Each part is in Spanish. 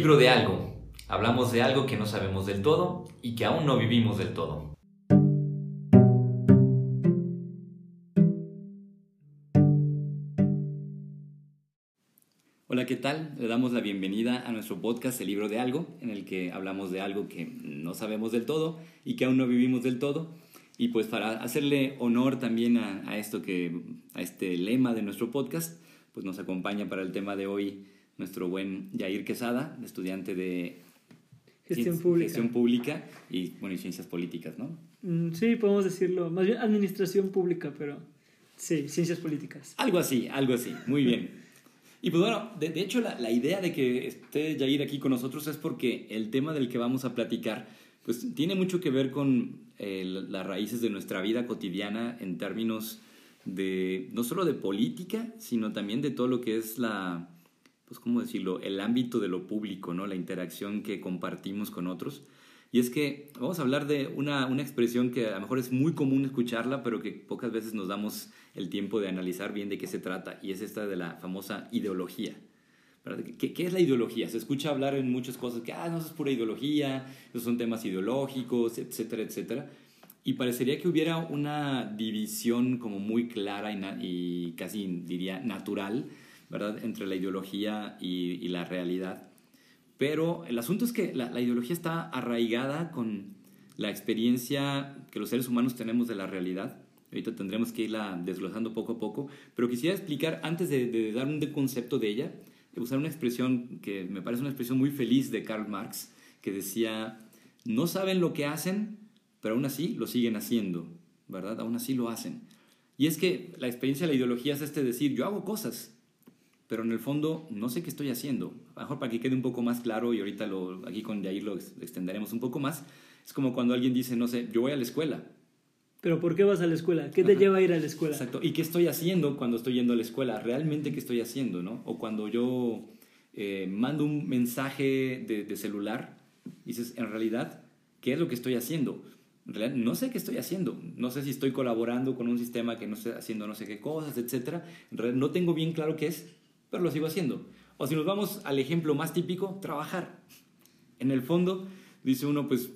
libro de algo. Hablamos de algo que no sabemos del todo y que aún no vivimos del todo. Hola, ¿qué tal? Le damos la bienvenida a nuestro podcast El libro de algo, en el que hablamos de algo que no sabemos del todo y que aún no vivimos del todo. Y pues para hacerle honor también a, esto que, a este lema de nuestro podcast, pues nos acompaña para el tema de hoy nuestro buen Jair Quesada, estudiante de gestión pública. Gestión pública y, bueno, y ciencias políticas, ¿no? Mm, sí, podemos decirlo, más bien administración pública, pero sí, ciencias políticas. Algo así, algo así, muy bien. Y pues bueno, de, hecho la, la, idea de que esté Jair aquí con nosotros es porque el tema del que vamos a platicar pues tiene mucho que ver con eh, las raíces de nuestra vida cotidiana en términos de no solo de política, sino también de todo lo que es la, pues, ¿cómo decirlo?, el ámbito de lo público, ¿no? La interacción que compartimos con otros. Y es que vamos a hablar de una, una expresión que a lo mejor es muy común escucharla, pero que pocas veces nos damos el tiempo de analizar bien de qué se trata, y es esta de la famosa ideología. ¿Qué, ¿Qué, es la ideología? Se escucha hablar en muchas cosas que, ah, no, eso es pura ideología, esos son temas ideológicos, etcétera, etcétera. Y parecería que hubiera una división como muy clara y, y casi diría natural ¿verdad? Entre la ideología y, la realidad. Pero el asunto es que la, ideología está arraigada con la experiencia que los seres humanos tenemos de la realidad. Ahorita tendremos que irla desglosando poco a poco, pero quisiera explicar, antes de, dar un concepto de ella, usar una expresión que me parece una expresión muy feliz de Karl Marx, que decía, no saben lo que hacen, pero aún así lo siguen haciendo, ¿verdad? Aún así lo hacen. Y es que la experiencia de la ideología es este decir, yo hago cosas, pero en el fondo no sé qué estoy haciendo. A lo mejor para que quede un poco más claro, y ahorita lo, aquí con Jair lo extenderemos un poco más, es como cuando alguien dice, no sé, yo voy a la escuela. ¿Pero por qué vas a la escuela? ¿Qué te lleva a ir a la escuela? Exacto. ¿Y qué estoy haciendo cuando estoy yendo a la escuela? ¿Realmente qué estoy haciendo? ¿no? O cuando yo eh, mando un mensaje de, de, celular, dices, en realidad, ¿qué es lo que estoy haciendo? No sé qué estoy haciendo. No sé si estoy colaborando con un sistema que no estoy haciendo no sé qué cosas, etc. No tengo bien claro qué es, pero lo sigo haciendo. O si nos vamos al ejemplo más típico, trabajar. En el fondo, dice uno, pues,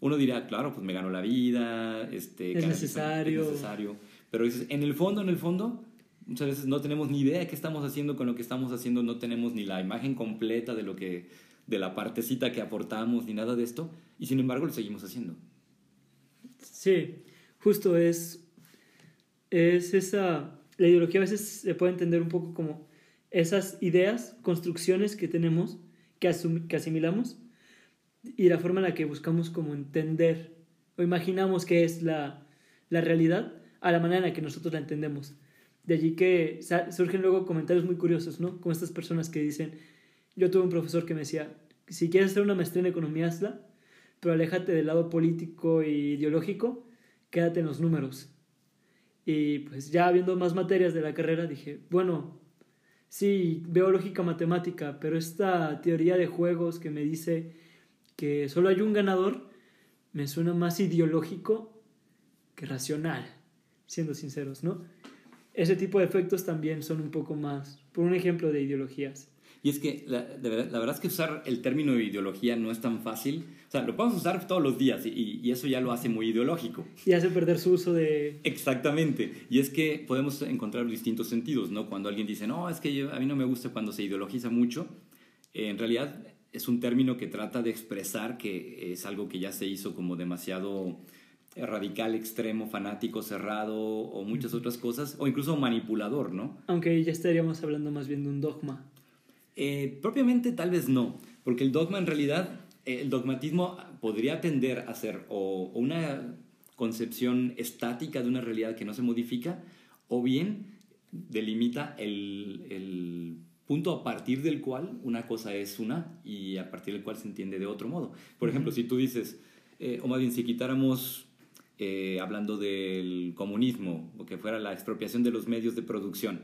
uno dirá, claro, pues me gano la vida, este, es necesario. Es necesario. Pero dices, en el fondo, en el fondo, muchas veces no tenemos ni idea de qué estamos haciendo con lo que estamos haciendo, no tenemos ni la imagen completa de lo que, de la partecita que aportamos, ni nada de esto, y sin embargo lo seguimos haciendo. Sí, justo es, es esa, la ideología a veces se puede entender un poco como esas ideas, construcciones que tenemos, que, que asimilamos, y la forma en la que buscamos como entender o imaginamos que es la, la realidad a la manera en la que nosotros la entendemos. De allí que surgen luego comentarios muy curiosos, ¿no? Como estas personas que dicen, yo tuve un profesor que me decía, si quieres hacer una maestría en economía, hazla, pero aléjate del lado político e ideológico, quédate en los números. Y pues ya viendo más materias de la carrera dije, bueno, sí, veo lógica matemática, pero esta teoría de juegos que me dice que solo hay un ganador, me suena más ideológico que racional, siendo sinceros, ¿no? Ese tipo de efectos también son un poco más, por un ejemplo de ideologías. Y es que la, verdad, la, verdad, es que usar el término de ideología no es tan fácil. O sea, lo podemos usar todos los días y, y, eso ya lo hace muy ideológico. Y hace perder su uso de... Exactamente. Y es que podemos encontrar distintos sentidos, ¿no? Cuando alguien dice, no, es que a mí no me gusta cuando se ideologiza mucho, eh, en realidad es un término que trata de expresar que es algo que ya se hizo como demasiado radical, extremo, fanático, cerrado o muchas otras cosas, o incluso manipulador, ¿no? Aunque ya estaríamos hablando más bien de un dogma. Eh, propiamente tal vez no, porque el dogma en realidad, eh, el dogmatismo podría tender a ser o, una concepción estática de una realidad que no se modifica, o bien delimita el, el, punto a partir del cual una cosa es una y a partir del cual se entiende de otro modo. Por ejemplo, si tú dices, eh, o más bien si quitáramos, hablando del comunismo, o que fuera la expropiación de los medios de producción,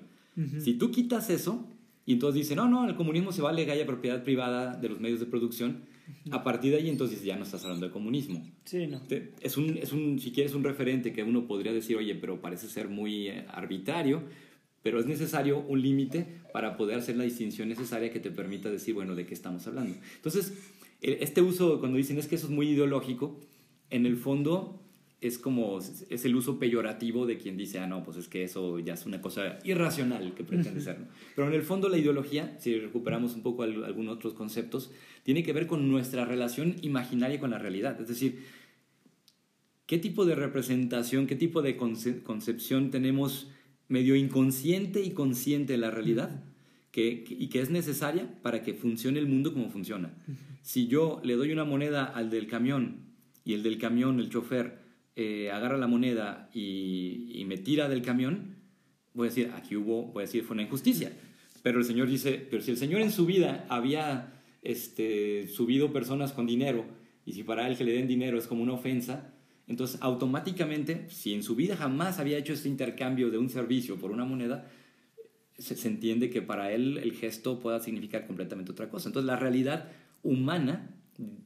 si tú quitas eso, y entonces dice, no, no, el comunismo se vale que haya propiedad privada de los medios de producción. A partir de ahí, entonces ya no estás hablando de comunismo. Sí, no. Es un, es un, si quieres, un referente que uno podría decir, oye, pero parece ser muy eh, arbitrario, pero es necesario un límite para poder hacer la distinción necesaria que te permita decir, bueno, de qué estamos hablando. Entonces, este uso, cuando dicen es que eso es muy ideológico, en el fondo es como, es el uso peyorativo de quien dice, ah, no, pues es que eso ya es una cosa irracional que pretende ser. Pero en el fondo la ideología, si recuperamos un poco algunos otros conceptos, tiene que ver con nuestra relación imaginaria con la realidad. Es decir, qué tipo de representación, qué tipo de concepción tenemos medio inconsciente y consciente de la realidad que, y que es necesaria para que funcione el mundo como funciona. Si yo le doy una moneda al del camión y el del camión, el chofer, eh, agarra la moneda y, me tira del camión, voy a decir, aquí hubo, voy a decir, fue una injusticia. Pero el Señor dice, pero si el Señor en su vida había este, subido personas con dinero, y si para él que le den dinero es como una ofensa, entonces automáticamente, si en su vida jamás había hecho este intercambio de un servicio por una moneda, se, se entiende que para él el gesto pueda significar completamente otra cosa. Entonces la realidad humana,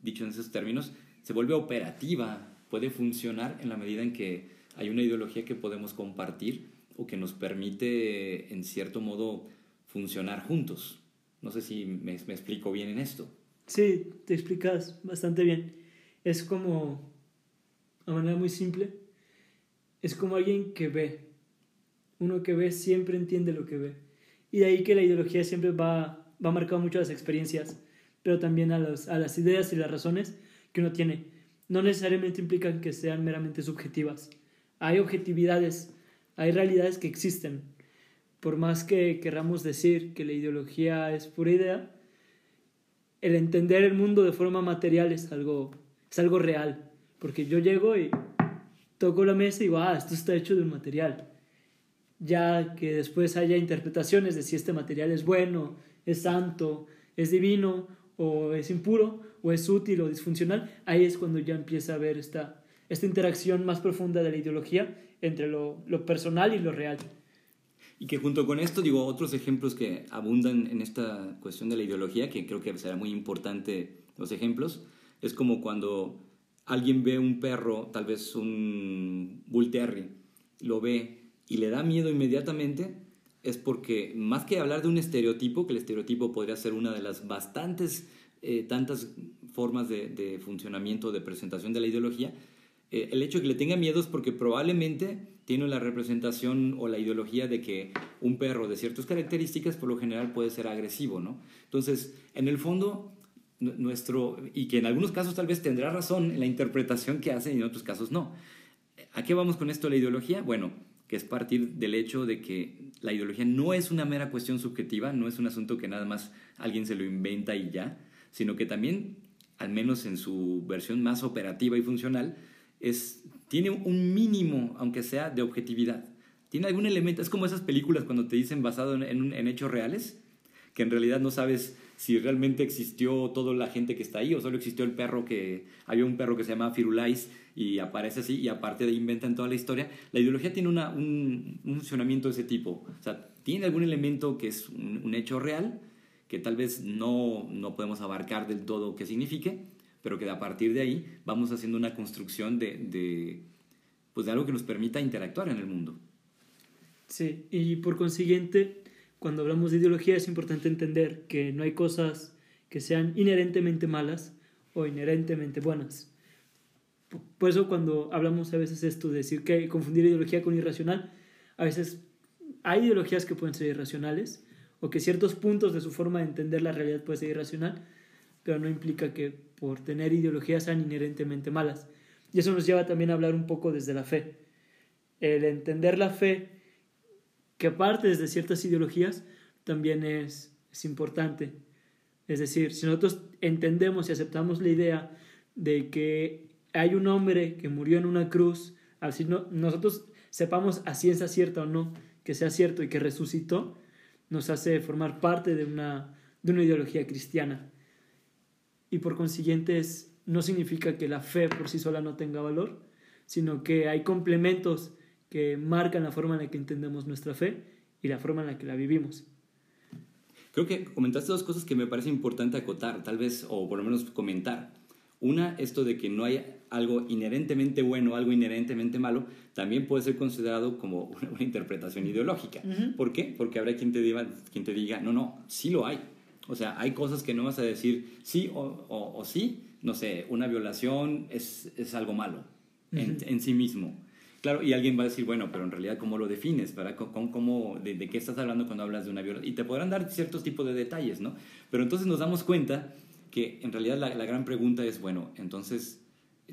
dicho en esos términos, se vuelve operativa, puede funcionar en la medida en que hay una ideología que podemos compartir o que nos permite, en cierto modo, funcionar juntos. No sé si me, explico bien en esto. Sí, te explicas bastante bien. Es como, a manera muy simple, es como alguien que ve. Uno que ve siempre entiende lo que ve. Y de ahí que la ideología siempre va, va marcado mucho a las experiencias, pero también a, a las ideas y las razones que uno tiene no necesariamente implican que sean meramente subjetivas. Hay objetividades, hay realidades que existen. Por más que queramos decir que la ideología es pura idea, el entender el mundo de forma material es algo, es algo real. Porque yo llego y toco la mesa y digo, ah, esto está hecho de un material. Ya que después haya interpretaciones de si este material es bueno, es santo, es divino o es impuro, o es útil o disfuncional, ahí es cuando ya empieza a haber esta, esta interacción más profunda de la ideología entre lo, lo personal y lo real. Y que junto con esto, digo, otros ejemplos que abundan en esta cuestión de la ideología, que creo que será muy importante los ejemplos, es como cuando alguien ve un perro, tal vez un Bull Terrier, lo ve y le da miedo inmediatamente, es porque más que hablar de un estereotipo, que el estereotipo podría ser una de las bastantes, eh, tantas formas de, funcionamiento, de presentación de la ideología, eh, el hecho de que le tenga miedo es porque probablemente tiene la representación o la ideología de que un perro de ciertas características por lo general puede ser agresivo, ¿no? Entonces, en el fondo, nuestro, y que en algunos casos tal vez tendrá razón en la interpretación que hace y en otros casos no. ¿A qué vamos con esto la ideología? Bueno, que es partir del hecho de que la ideología no es una mera cuestión subjetiva, no es un asunto que nada más alguien se lo inventa y ya, sino que también, al menos en su versión más operativa y funcional, es, tiene un mínimo, aunque sea de objetividad. Tiene algún elemento, es como esas películas cuando te dicen basado en, hechos reales, que en realidad no sabes si realmente existió toda la gente que está ahí o solo existió el perro que había un perro que se llama Firulais y aparece así y aparte de inventan toda la historia. La ideología tiene un, funcionamiento de ese tipo. O sea, tiene algún elemento que es un, hecho real que tal vez no, no podemos abarcar del todo qué signifique, pero que a partir de ahí vamos haciendo una construcción de, de, pues de algo que nos permita interactuar en el mundo. Sí, y por consiguiente, cuando hablamos de ideología es importante entender que no hay cosas que sean inherentemente malas o inherentemente buenas. Por eso cuando hablamos a veces esto de decir que confundir ideología con irracional, a veces hay ideologías que pueden ser irracionales o que ciertos puntos de su forma de entender la realidad pueden ser irracional, pero no implica que por tener ideologías sean inherentemente malas. Y eso nos lleva también a hablar un poco desde la fe. El entender la fe que aparte de ciertas ideologías también es, es importante. Es decir, si nosotros entendemos y aceptamos la idea de que hay un hombre que murió en una cruz, así no, nosotros sepamos a ciencia cierta o no que sea cierto y que resucitó, nos hace formar parte de una, de una ideología cristiana. Y por consiguiente no significa que la fe por sí sola no tenga valor, sino que hay complementos que marcan la forma en la que entendemos nuestra fe y la forma en la que la vivimos. Creo que comentaste dos cosas que me parece importante acotar, tal vez, o por lo menos comentar. Una, esto de que no hay algo inherentemente bueno, algo inherentemente malo, también puede ser considerado como una, interpretación ideológica. ¿Por qué? Porque habrá quien te, diga, quien te diga, no, no, sí lo hay. O sea, hay cosas que no vas a decir sí o, o, sí. No sé, una violación es, es algo malo en, en, sí mismo. Claro, y alguien va a decir, bueno, pero en realidad, ¿cómo lo defines? ¿verdad? ¿Cómo, cómo de, de, qué estás hablando cuando hablas de una violación? Y te podrán dar ciertos tipos de detalles, ¿no? Pero entonces nos damos cuenta que en realidad la, gran pregunta es, bueno, entonces,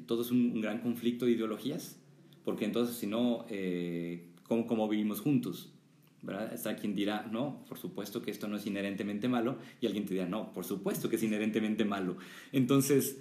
¿todo es un, gran conflicto de ideologías? Porque entonces, si no, eh, ¿cómo, ¿cómo vivimos juntos? ¿verdad? Está quien dirá, no, por supuesto que esto no es inherentemente malo, y alguien te dirá, no, por supuesto que es inherentemente malo. Entonces,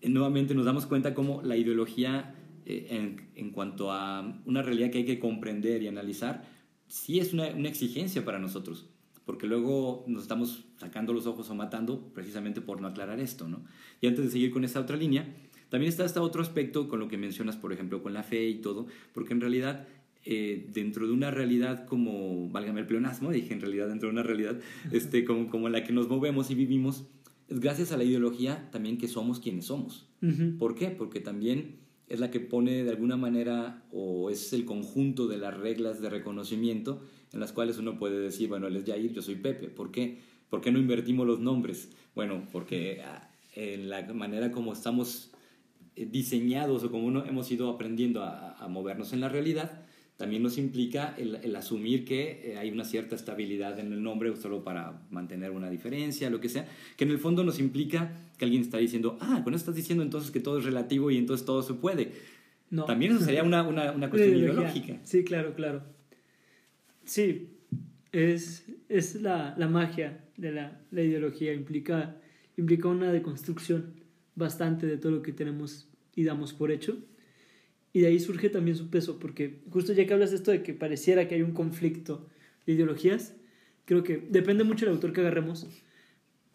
eh, nuevamente nos damos cuenta cómo la ideología, eh, en, en, cuanto a una realidad que hay que comprender y analizar, sí es una, exigencia para nosotros, porque luego nos estamos sacando los ojos o matando precisamente por no aclarar esto, ¿no? Y antes de seguir con esta otra línea, también está este otro aspecto con lo que mencionas, por ejemplo, con la fe y todo, porque en realidad eh, dentro de una realidad como, válgame el pleonasmo, dije en realidad dentro de una realidad este, como, como la que nos movemos y vivimos, es gracias a la ideología también que somos quienes somos. Uh -huh. ¿Por qué? Porque también es la que pone de alguna manera o es el conjunto de las reglas de reconocimiento en las cuales uno puede decir, bueno, él es Jair, yo soy Pepe. ¿Por qué? ¿Por qué no invertimos los nombres? Bueno, porque ah, en la manera como estamos eh, diseñados o como uno hemos ido aprendiendo a, a movernos en la realidad, también nos implica el, el asumir que eh, hay una cierta estabilidad en el nombre solo para mantener una diferencia, lo que sea, que en el fondo nos implica que alguien está diciendo, ah, con eso estás diciendo entonces que todo es relativo y entonces todo se puede. No. También eso sería una, una, una cuestión ideológica. Sí, claro, claro. Sí, es, es la, la magia de la, la ideología, implica, implica una deconstrucción bastante de todo lo que tenemos y damos por hecho. Y de ahí surge también su peso, porque justo ya que hablas de esto de que pareciera que hay un conflicto de ideologías, creo que depende mucho del autor que agarremos,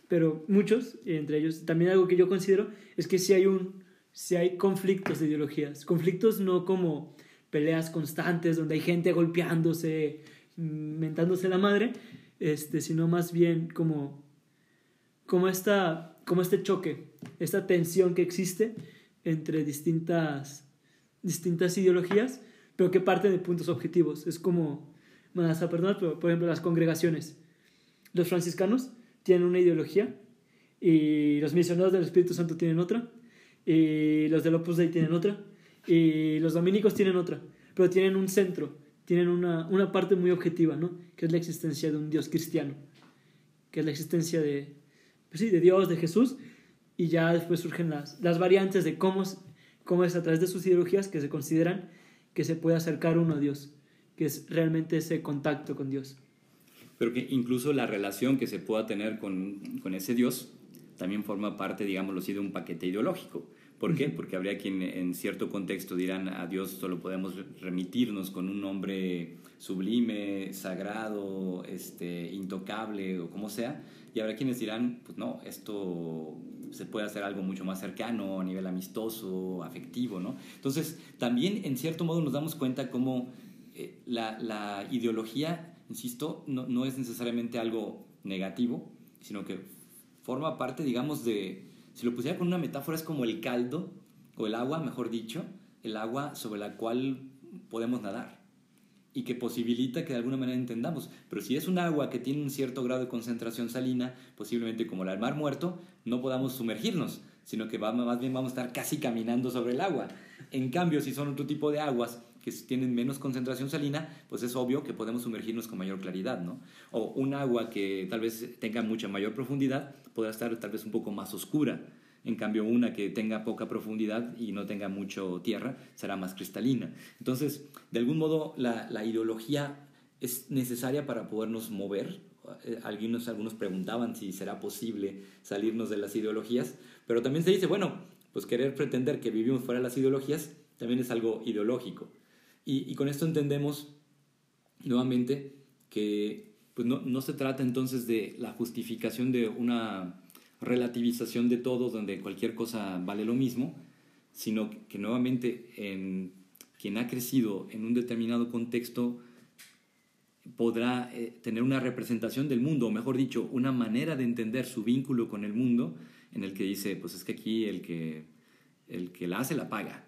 pero muchos, entre ellos, también algo que yo considero es que si hay, un, si hay conflictos de ideologías, conflictos no como peleas constantes donde hay gente golpeándose, mentándose la madre, este, sino más bien como, como, esta, como este choque, esta tensión que existe entre distintas distintas ideologías, pero que parten de puntos objetivos. Es como, me vas por ejemplo las congregaciones. Los franciscanos tienen una ideología y los misioneros del Espíritu Santo tienen otra y los del Opus Dei tienen otra y los dominicos tienen otra, pero tienen un centro, tienen una, una parte muy objetiva, ¿no? Que es la existencia de un Dios cristiano, que es la existencia de, pues sí, de Dios, de Jesús, y ya después surgen las, las variantes de cómo cómo es a través de sus ideologías que se consideran que se puede acercar uno a Dios, que es realmente ese contacto con Dios. Pero que incluso la relación que se pueda tener con, con ese Dios también forma parte, digámoslo así, de un paquete ideológico. ¿Por qué? Porque habría quien en cierto contexto dirán a Dios solo podemos remitirnos con un nombre sublime, sagrado, este, intocable o como sea. Y habrá quienes dirán, pues no, esto se puede hacer algo mucho más cercano, a nivel amistoso, afectivo, ¿no? Entonces, también en cierto modo nos damos cuenta cómo eh, la, la, ideología, insisto, no, no, es necesariamente algo negativo, sino que forma parte, digamos, de, si lo pusiera con una metáfora, es como el caldo, o el agua, mejor dicho, el agua sobre la cual podemos nadar y que posibilita que de alguna manera entendamos. Pero si es un agua que tiene un cierto grado de concentración salina, posiblemente como la del mar muerto, no podamos sumergirnos, sino que más bien vamos a estar casi caminando sobre el agua. En cambio, si son otro tipo de aguas que tienen menos concentración salina, pues es obvio que podemos sumergirnos con mayor claridad, ¿no? O un agua que tal vez tenga mucha mayor profundidad podrá estar tal vez un poco más oscura. En cambio, una que tenga poca profundidad y no tenga mucho tierra será más cristalina. Entonces, de algún modo, la, ideología es necesaria para podernos mover. Eh, algunos, algunos preguntaban si será posible salirnos de las ideologías, pero también se dice, bueno, pues querer pretender que vivimos fuera de las ideologías también es algo ideológico. Y, y con esto entendemos nuevamente que pues no, no se trata entonces de la justificación de una relativización de todo, donde cualquier cosa vale lo mismo, sino que nuevamente en quien ha crecido en un determinado contexto podrá eh, tener una representación del mundo, o mejor dicho, una manera de entender su vínculo con el mundo en el que dice, pues es que aquí el que, el que la hace la paga,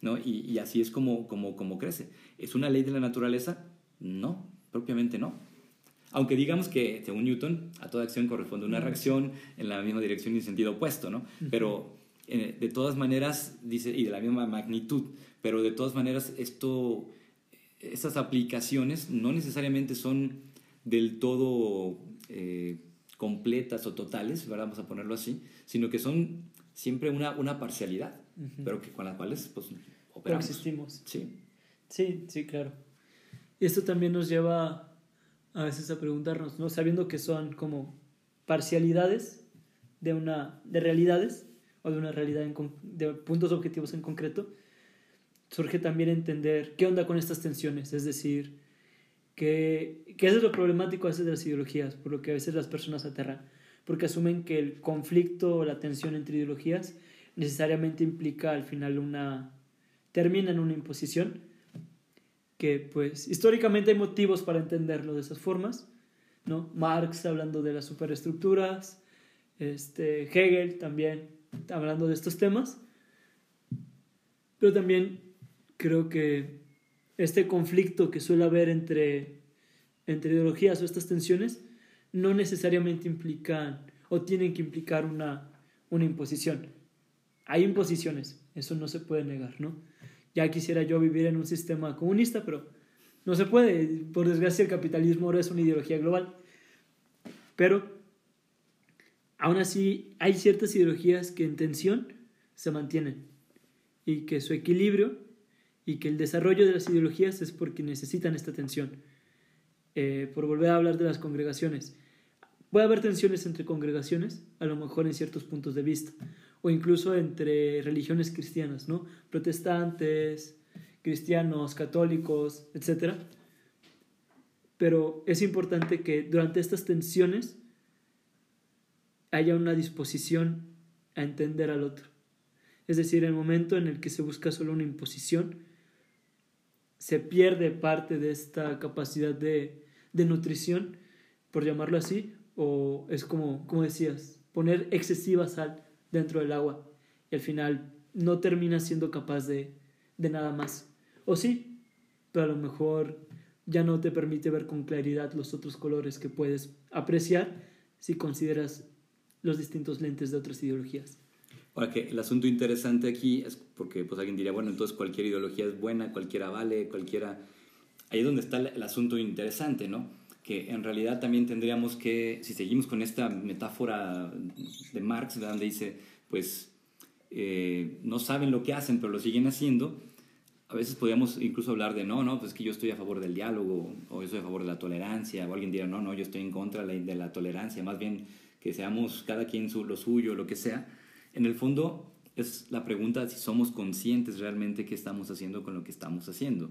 ¿no? Y, y así es como, como, como crece. ¿Es una ley de la naturaleza? No, propiamente no. Aunque digamos que, según Newton, a toda acción corresponde una reacción en la misma dirección y en sentido opuesto, ¿no? Pero eh, de todas maneras, dice, y de la misma magnitud, pero de todas maneras, esto, estas aplicaciones no necesariamente son del todo eh, completas o totales, ¿verdad? vamos a ponerlo así, sino que son siempre una, una parcialidad, pero que, con las cuales pues, operamos. Existimos. Sí. Sí, sí, claro. Y esto también nos lleva a veces a preguntarnos, ¿no? Sabiendo que son como parcialidades de, una, de realidades, o de una realidad de puntos objetivos en concreto, surge también entender qué onda con estas tensiones, es decir, qué, qué es lo problemático a veces de las ideologías, por lo que a veces las personas aterran, porque asumen que el conflicto o la tensión entre ideologías necesariamente implica al final una, termina en una imposición, que pues históricamente hay motivos para entenderlo de esas formas, ¿no? Marx hablando de las superestructuras, este, Hegel también hablando de estos temas, pero también creo que este conflicto que suele haber entre, entre ideologías o estas tensiones no necesariamente implican o tienen que implicar una, una imposición. Hay imposiciones, eso no se puede negar, ¿no? Ya quisiera yo vivir en un sistema comunista, pero no se puede. Por desgracia, el capitalismo ahora es una ideología global. Pero aún así hay ciertas ideologías que en tensión se mantienen y que su equilibrio y que el desarrollo de las ideologías es porque necesitan esta tensión. Eh, por volver a hablar de las congregaciones, puede haber tensiones entre congregaciones, a lo mejor en ciertos puntos de vista, o incluso entre religiones cristianas, ¿no? Protestantes, cristianos, católicos, etc. Pero es importante que durante estas tensiones haya una disposición a entender al otro. Es decir, el momento en el que se busca solo una imposición, se pierde parte de esta capacidad de, de nutrición, por llamarlo así, o es como, como decías, poner excesiva sal dentro del agua y al final no termina siendo capaz de, de nada más. O sí, pero a lo mejor ya no te permite ver con claridad los otros colores que puedes apreciar si consideras los distintos lentes de otras ideologías. Ahora que el asunto interesante aquí es porque pues alguien diría, bueno, entonces cualquier ideología es buena, cualquiera vale, cualquiera... Ahí es donde está el asunto interesante, ¿no? Que en realidad también tendríamos que, si seguimos con esta metáfora de Marx, donde dice, pues eh, no saben lo que hacen, pero lo siguen haciendo, a veces podríamos incluso hablar de, no, no, pues que yo estoy a favor del diálogo, o yo estoy a favor de la tolerancia, o alguien dirá, no, no, yo estoy en contra de la tolerancia, más bien que seamos cada quien su, lo suyo, lo que sea, en el fondo es la pregunta si somos conscientes realmente qué estamos haciendo con lo que estamos haciendo.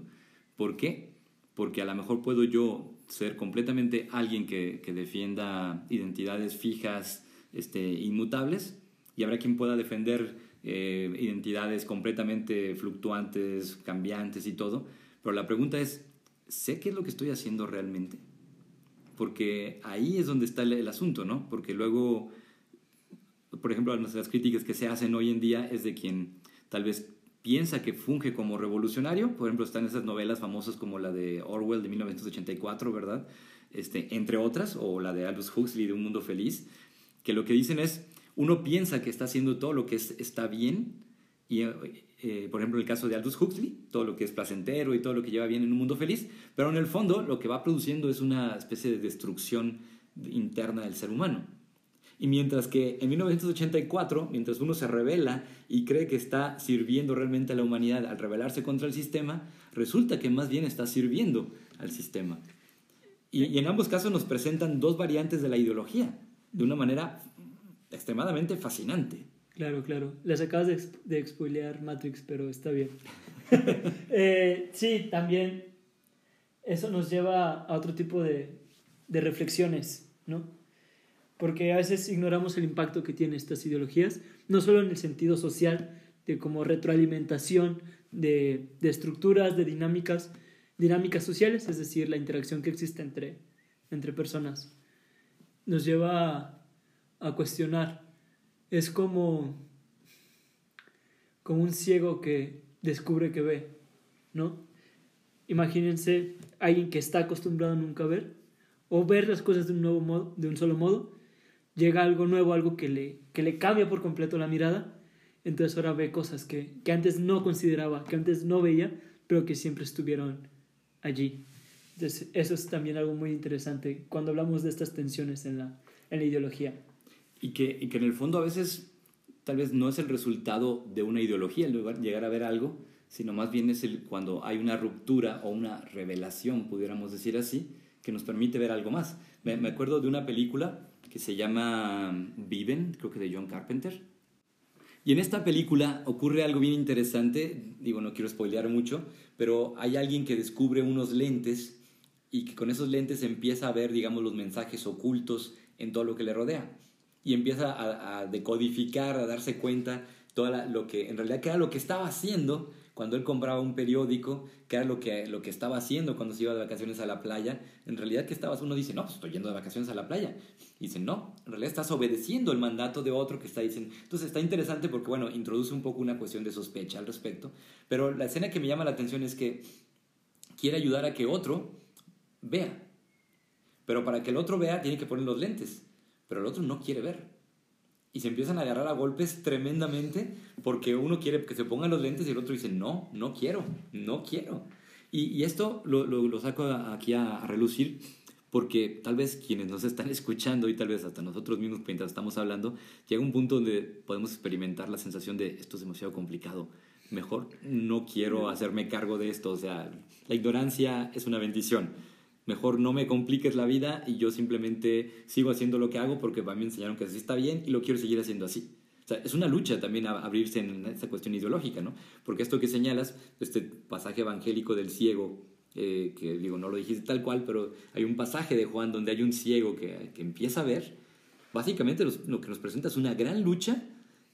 ¿Por qué? Porque a lo mejor puedo yo ser completamente alguien que, defienda identidades fijas, este, inmutables, y habrá quien pueda defender eh, identidades completamente fluctuantes, cambiantes y todo. Pero la pregunta es, ¿sé qué es lo que estoy haciendo realmente? porque ahí es donde está el, asunto, ¿no? Porque luego, por ejemplo, las críticas que se hacen hoy en día es de quien tal vez piensa que funge como revolucionario, por ejemplo, están esas novelas famosas como la de Orwell de 1984, ¿verdad? Este, entre otras, o la de Aldous Huxley de Un Mundo Feliz, que lo que dicen es, uno piensa que está haciendo todo lo que está bien, y eh, por ejemplo, el caso de Aldous Huxley, todo lo que es placentero y todo lo que lleva bien en un mundo feliz, pero en el fondo lo que va produciendo es una especie de destrucción interna del ser humano. Y mientras que en 1984, mientras uno se revela y cree que está sirviendo realmente a la humanidad al rebelarse contra el sistema, resulta que más bien está sirviendo al sistema. Y, y en ambos casos nos presentan dos variantes de la ideología, de una manera extremadamente fascinante. Claro, claro. Les acabas de, de Matrix, pero está bien. Eh, sí, también eso nos lleva a otro tipo de, de reflexiones, ¿no? Porque a veces ignoramos el impacto que tienen estas ideologías, no solo en el sentido social, de como retroalimentación de, de estructuras, de dinámicas, dinámicas sociales, es decir, la interacción que existe entre, entre personas. Nos lleva a, a cuestionar. Es como, como un ciego que descubre que ve, ¿no? Imagínense alguien que está acostumbrado a nunca ver o ver las cosas de un, nuevo modo, de un solo modo, llega algo nuevo, algo que le, que le cambia por completo la mirada, entonces ahora ve cosas que, que antes no consideraba, que antes no veía, pero que siempre estuvieron allí. Entonces eso es también algo muy interesante cuando hablamos de estas tensiones en la, en la ideología. Y que, y que en el fondo a veces tal vez no es el resultado de una ideología el llegar a ver algo, sino más bien es el, cuando hay una ruptura o una revelación, pudiéramos decir así, que nos permite ver algo más. Me acuerdo de una película que se llama Viven, creo que de John Carpenter. Y en esta película ocurre algo bien interesante, digo, no quiero spoilear mucho, pero hay alguien que descubre unos lentes y que con esos lentes empieza a ver, digamos, los mensajes ocultos en todo lo que le rodea. Y empieza a, decodificar, a darse cuenta todo lo que, en realidad, era lo que estaba haciendo cuando él compraba un periódico, que era lo que, lo que estaba haciendo cuando se iba de vacaciones a la playa, en realidad que estabas, uno dice, no, pues estoy yendo de vacaciones a la playa. Y dice, no, en realidad estás obedeciendo el mandato de otro que está diciendo. Entonces está interesante porque, bueno, introduce un poco una cuestión de sospecha al respecto, pero la escena que me llama la atención es que quiere ayudar a que otro vea. Pero para que el otro vea tiene que poner los lentes, pero el otro no quiere ver y se empiezan a agarrar a golpes tremendamente porque uno quiere que se pongan los lentes y el otro dice, no, no quiero, no quiero. Y, y esto lo, lo, lo, saco aquí a, a, relucir porque tal vez quienes nos están escuchando y tal vez hasta nosotros mismos mientras estamos hablando, llega un punto donde podemos experimentar la sensación de esto es demasiado complicado. Mejor no quiero hacerme cargo de esto. O sea, la ignorancia es una bendición mejor no me compliques la vida y yo simplemente sigo haciendo lo que hago porque para mí me enseñaron que así está bien y lo quiero seguir haciendo así. O sea, es una lucha también abrirse en esta cuestión ideológica, ¿no? Porque esto que señalas, este pasaje evangélico del ciego, eh, que digo, no lo dijiste tal cual, pero hay un pasaje de Juan donde hay un ciego que, que empieza a ver, básicamente lo que nos presenta es una gran lucha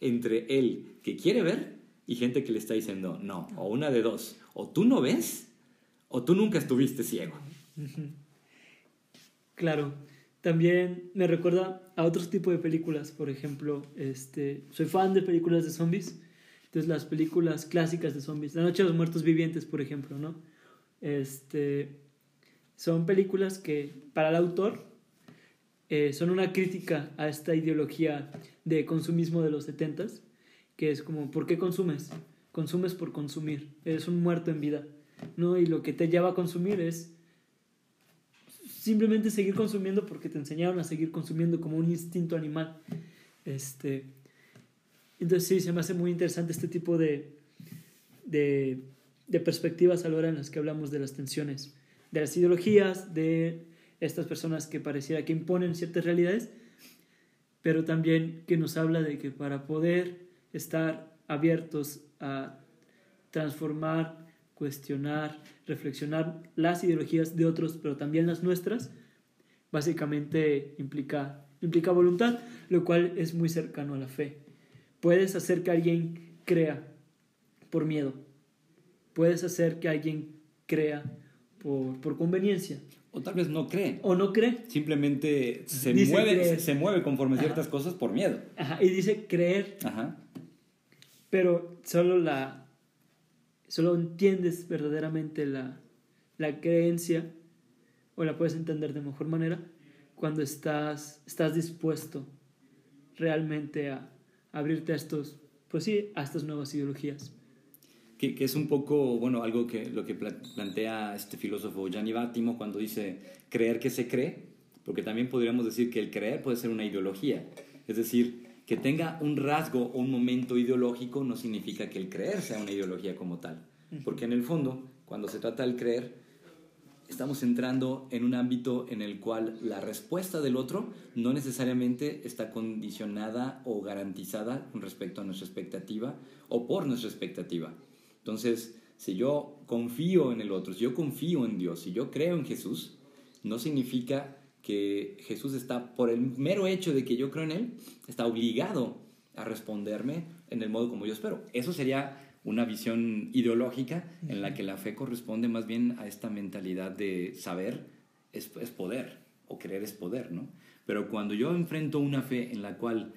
entre él que quiere ver y gente que le está diciendo, no, o una de dos, o tú no ves, o tú nunca estuviste ciego. Claro, también me recuerda a otros tipos de películas, por ejemplo, este, soy fan de películas de zombies, entonces las películas clásicas de zombies, La Noche de los Muertos Vivientes, por ejemplo, ¿no? Este, son películas que para el autor eh, son una crítica a esta ideología de consumismo de los setentas, que es como, ¿por qué consumes? Consumes por consumir, eres un muerto en vida, ¿no? Y lo que te lleva a consumir es simplemente seguir consumiendo porque te enseñaron a seguir consumiendo como un instinto animal. Este, entonces sí, se me hace muy interesante este tipo de, de, de perspectivas a la hora en las que hablamos de las tensiones, de las ideologías, de estas personas que pareciera que imponen ciertas realidades, pero también que nos habla de que para poder estar abiertos a transformar cuestionar, reflexionar las ideologías de otros, pero también las nuestras, básicamente implica, implica voluntad, lo cual es muy cercano a la fe. Puedes hacer que alguien crea por miedo, puedes hacer que alguien crea por, por conveniencia. O tal vez no cree. O no cree. Simplemente se, mueve, se, mueve conforme ciertas cosas por miedo. Ajá, y dice creer. Ajá. Pero solo la, solo entiendes verdaderamente la, la creencia o la puedes entender de mejor manera cuando estás, estás dispuesto realmente a, abrirte a estos, pues sí, a estas nuevas ideologías. Que, que, es un poco, bueno, algo que lo que plantea este filósofo Gianni Battimo cuando dice creer que se cree, porque también podríamos decir que el creer puede ser una ideología. Es decir, que tenga un rasgo o un momento ideológico no significa que el creer sea una ideología como tal. Porque en el fondo, cuando se trata del creer, estamos entrando en un ámbito en el cual la respuesta del otro no necesariamente está condicionada o garantizada con respecto a nuestra expectativa o por nuestra expectativa. Entonces, si yo confío en el otro, si yo confío en Dios, si yo creo en Jesús, no significa que Jesús está, por el mero hecho de que yo creo en Él, está obligado a responderme en el modo como yo espero. Eso sería una visión ideológica en la que la fe corresponde más bien a esta mentalidad de saber es, es poder o creer es poder, ¿no? Pero cuando yo enfrento una fe en la cual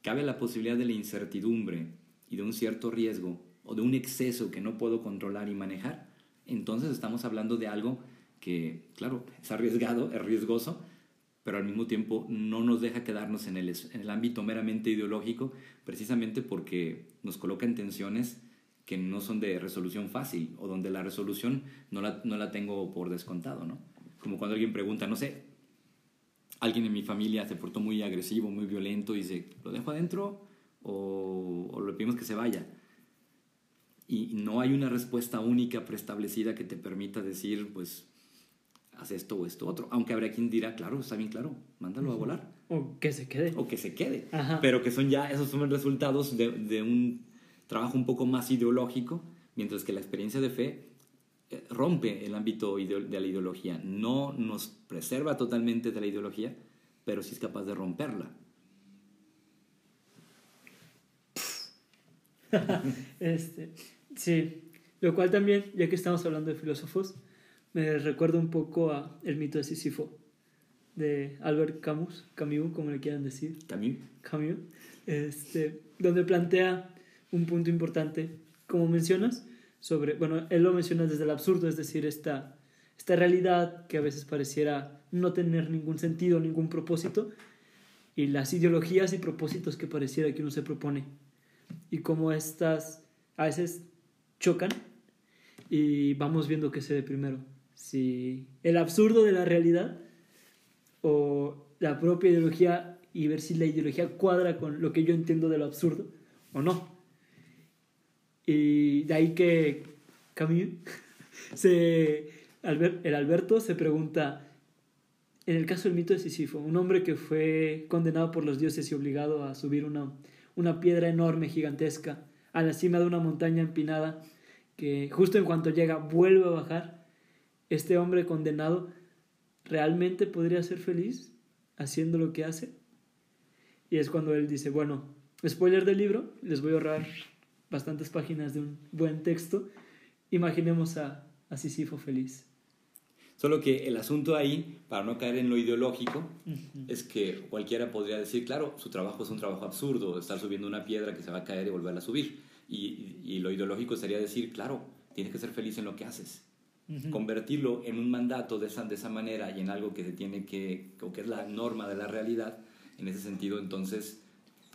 cabe la posibilidad de la incertidumbre y de un cierto riesgo o de un exceso que no puedo controlar y manejar, entonces estamos hablando de algo que, claro, es arriesgado, es riesgoso, pero al mismo tiempo no nos deja quedarnos en el, en el ámbito meramente ideológico, precisamente porque nos coloca en tensiones que no son de resolución fácil o donde la resolución no la, no la tengo por descontado, ¿no? Como cuando alguien pregunta, no sé, alguien en mi familia se portó muy agresivo, muy violento, y dice, ¿lo dejo adentro o, o le pedimos que se vaya? Y no hay una respuesta única preestablecida que te permita decir, pues, haz esto o esto otro. Aunque habrá quien dirá, claro, está bien claro, mándalo a volar. O que se quede. O que se quede. Pero que son ya, esos son resultados de, de, un trabajo un poco más ideológico, mientras que la experiencia de fe eh, rompe el ámbito de la ideología. No nos preserva totalmente de la ideología, pero sí es capaz de romperla. este, sí, lo cual también, ya que estamos hablando de filósofos, me recuerda un poco a el mito de Sísifo de Albert Camus, Camus, como le quieran decir. Camus. Camus, este, donde plantea un punto importante, como mencionas, sobre, bueno, él lo menciona desde el absurdo, es decir, esta, esta realidad que a veces pareciera no tener ningún sentido, ningún propósito, y las ideologías y propósitos que pareciera que uno se propone, y cómo estas a veces chocan y vamos viendo qué se ve primero, si el absurdo de la realidad o la propia ideología y ver si la ideología cuadra con lo que yo entiendo de lo absurdo o no. Y de ahí que Camus, se, el Alberto se pregunta, en el caso del mito de Sísifo, un hombre que fue condenado por los dioses y obligado a subir una, una piedra enorme, gigantesca, a la cima de una montaña empinada, que justo en cuanto llega vuelve a bajar, este hombre condenado realmente podría ser feliz haciendo lo que hace. Y es cuando él dice, bueno, spoiler del libro, les voy a ahorrar bastantes páginas de un buen texto, imaginemos a, a Sísifo feliz. Solo que el asunto ahí, para no caer en lo ideológico, es que cualquiera podría decir, claro, su trabajo es un trabajo absurdo, estar subiendo una piedra que se va a caer y volverla a subir. Y, y, lo ideológico sería decir, claro, tienes que ser feliz en lo que haces. Convertirlo en un mandato de esa, de esa manera y en algo que se tiene que, o que es la norma de la realidad, en ese sentido, entonces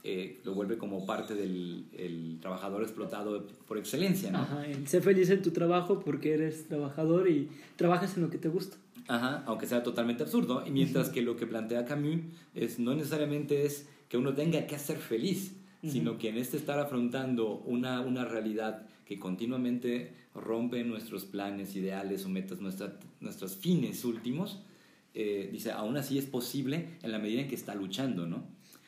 eh, lo vuelve como parte del el trabajador explotado por excelencia, ¿no? Ajá, sé feliz en tu trabajo porque eres trabajador y trabajas en lo que te gusta. Ajá, aunque sea totalmente absurdo. Y mientras que lo que plantea Camus es no necesariamente es que uno tenga que ser feliz, sino que en este estar afrontando una, una realidad que continuamente rompe nuestros planes, ideales o metas, nuestra, nuestros fines últimos, eh, dice, aún así es posible en la medida en que está luchando, ¿no?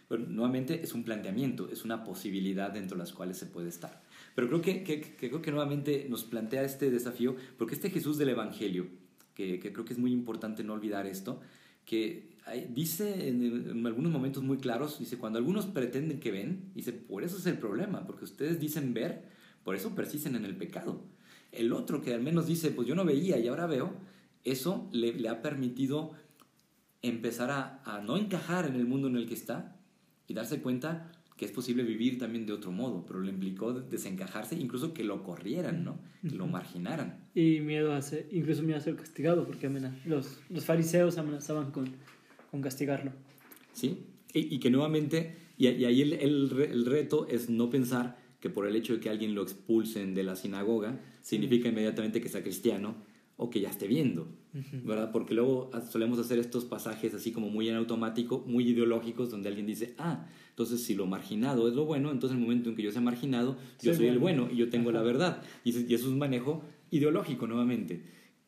Pero nuevamente es un planteamiento, es una posibilidad dentro de las cuales se puede estar. Pero creo que, creo que nuevamente nos plantea este desafío, porque este Jesús del Evangelio, que, que creo que es muy importante no olvidar esto, que dice en, en, algunos momentos muy claros, dice, cuando algunos pretenden que ven, dice, por eso es el problema, porque ustedes dicen ver, por eso persisten en el pecado. El otro que al menos dice, pues yo no veía y ahora veo, eso le, le ha permitido empezar a, a no encajar en el mundo en el que está y darse cuenta que es posible vivir también de otro modo, pero le implicó desencajarse, incluso que lo corrieran, ¿no? Que lo marginaran. Y miedo a ser, incluso miedo a ser castigado, porque los, los fariseos amenazaban con, con castigarlo. Sí, y, y que nuevamente, y, y ahí el, el, el, reto es no pensar que por el hecho de que alguien lo expulsen de la sinagoga, significa inmediatamente que sea cristiano o que ya esté viendo, ¿verdad? Porque luego solemos hacer estos pasajes así como muy en automático, muy ideológicos, donde alguien dice, ah, entonces si lo marginado es lo bueno, entonces en el momento en que yo sea marginado, yo soy, el bueno y yo tengo la verdad. Y, eso es un manejo ideológico nuevamente,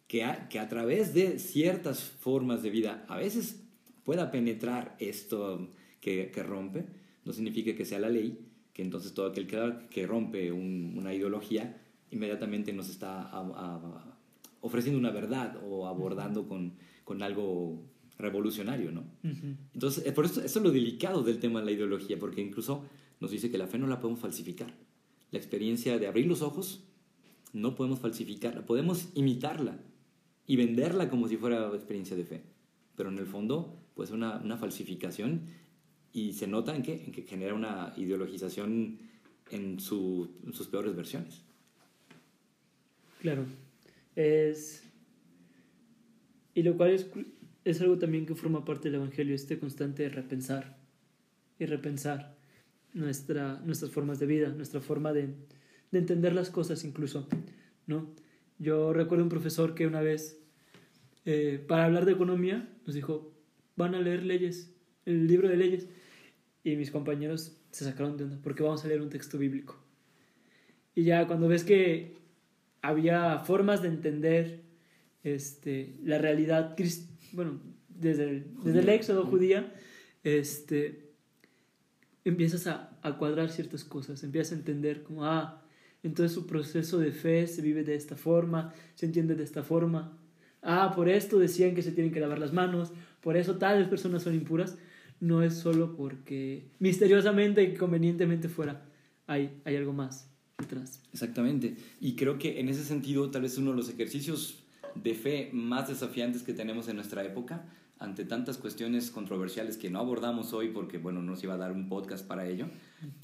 que a, que a través de ciertas formas de vida a veces pueda penetrar esto que, que rompe, no significa que sea la ley, que entonces todo aquel que, que rompe un, una ideología inmediatamente nos está a, a, ofreciendo una verdad o abordando con, con algo revolucionario, ¿no? Uh -huh. Entonces, por eso, eso es lo delicado del tema de la ideología, porque incluso nos dice que la fe no la podemos falsificar. la experiencia de abrir los ojos, no podemos falsificarla, podemos imitarla y venderla como si fuera experiencia de fe, pero en el fondo, pues una, una falsificación y se nota en que, en que genera una ideologización en, su, en sus peores versiones. Claro, es... Y lo cual es, es algo también que forma parte del Evangelio, este constante repensar y repensar nuestra, nuestras formas de vida, nuestra forma de, de entender las cosas incluso, ¿no? Yo recuerdo un profesor que una vez, eh, para hablar de economía, nos dijo, van a leer leyes, el libro de leyes. Y mis compañeros se sacaron de onda, porque vamos a leer un texto bíblico. Y ya cuando ves que había formas de entender este, la realidad, bueno, desde el, desde el éxodo judía, este, empiezas a, a, cuadrar ciertas cosas, empiezas a entender como, ah, entonces su proceso de fe se vive de esta forma, se entiende de esta forma. Ah, por esto decían que se tienen que lavar las manos, por eso tales personas son impuras. No es solo porque misteriosamente y convenientemente fuera, hay, hay algo más detrás. Exactamente. Y creo que en ese sentido, tal vez uno de los ejercicios de fe más desafiantes que tenemos en nuestra época ante tantas cuestiones controversiales que no abordamos hoy porque, bueno, no se iba a dar un podcast para ello,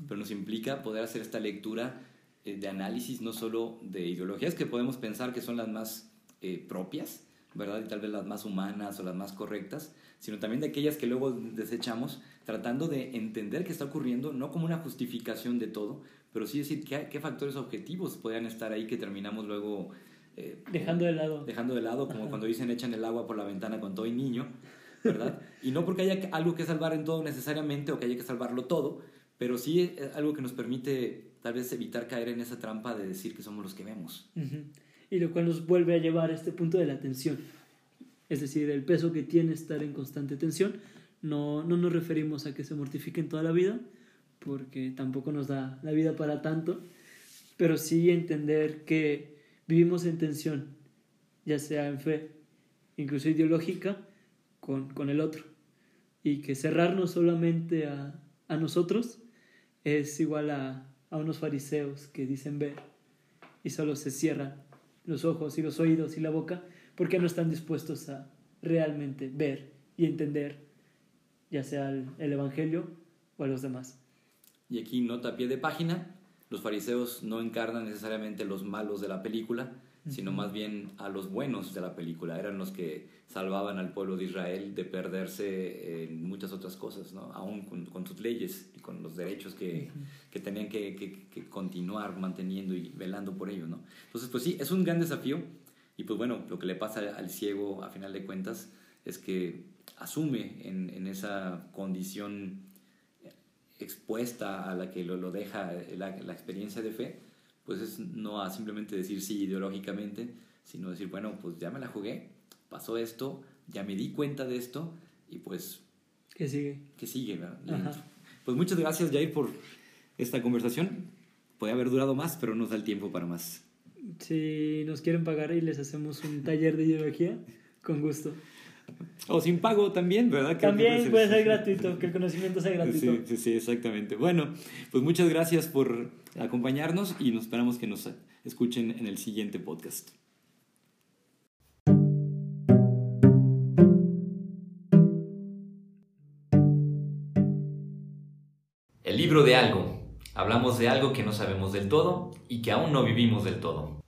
pero nos implica poder hacer esta lectura eh, de análisis no solo de ideologías que podemos pensar que son las más eh, propias, ¿verdad? Y tal vez las más humanas o las más correctas, sino también de aquellas que luego desechamos, tratando de entender qué está ocurriendo, no como una justificación de todo, pero sí decir qué, qué factores objetivos podrían estar ahí que terminamos luego eh, dejando de lado. Dejando de lado, como cuando dicen echan el agua por la ventana con todo y niño, ¿verdad? y no porque haya algo que salvar en todo necesariamente o que haya que salvarlo todo, pero sí es algo que nos permite tal vez evitar caer en esa trampa de decir que somos los que vemos. Y lo cual nos vuelve a llevar a este punto de la tensión. Es decir, el peso que tiene estar en constante tensión. No, no nos referimos a que se mortifiquen toda la vida, porque tampoco nos da la vida para tanto, pero sí entender que vivimos en tensión, ya sea en fe, incluso ideológica, con, con el otro. Y que cerrarnos solamente a, a nosotros es igual a, a unos fariseos que dicen ver y solo se cierran los ojos y los oídos y la boca porque no están dispuestos a realmente ver y entender ya sea el, el Evangelio o a los demás. Y aquí nota a pie de página, los fariseos no encarnan necesariamente los malos de la película, sino más bien a los buenos de la película. Eran los que salvaban al pueblo de Israel de perderse en muchas otras cosas, ¿no? aún con, sus leyes y con los derechos que, que tenían que, que, continuar manteniendo y velando por ello. ¿no? Entonces, pues sí, es un gran desafío y pues bueno, lo que le pasa al ciego a final de cuentas es que asume en, en esa condición expuesta a la que lo, lo deja la, la, experiencia de fe, pues es no a simplemente decir sí ideológicamente, sino decir, bueno, pues ya me la jugué, pasó esto, ya me di cuenta de esto y pues... Que sigue. Que sigue, ¿verdad? Pues muchas gracias, Jair, por esta conversación. Puede haber durado más, pero nos da el tiempo para más. Si nos quieren pagar y les hacemos un taller de ideología, con gusto. O sin pago también, ¿verdad? También puede ser gratuito, que el conocimiento sea gratuito. Sí, sí, sí, exactamente. Bueno, pues muchas gracias por acompañarnos y nos esperamos que nos escuchen en el siguiente podcast. El libro de algo. Hablamos de algo que no sabemos del todo y que aún no vivimos del todo.